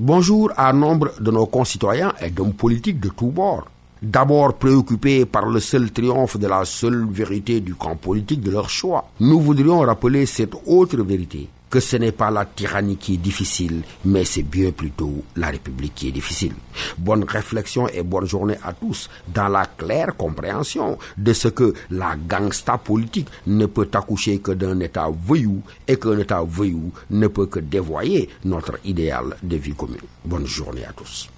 Bonjour à nombre de nos concitoyens et d'hommes politiques de tous bords. D'abord préoccupés par le seul triomphe de la seule vérité du camp politique de leur choix, nous voudrions rappeler cette autre vérité, que ce n'est pas la tyrannie qui est difficile, mais c'est bien plutôt la République qui est difficile. Bonne réflexion et bonne journée à tous dans la claire compréhension de ce que la gangsta politique ne peut accoucher que d'un État voyou et qu'un État voyou ne peut que dévoyer notre idéal de vie commune. Bonne journée à tous.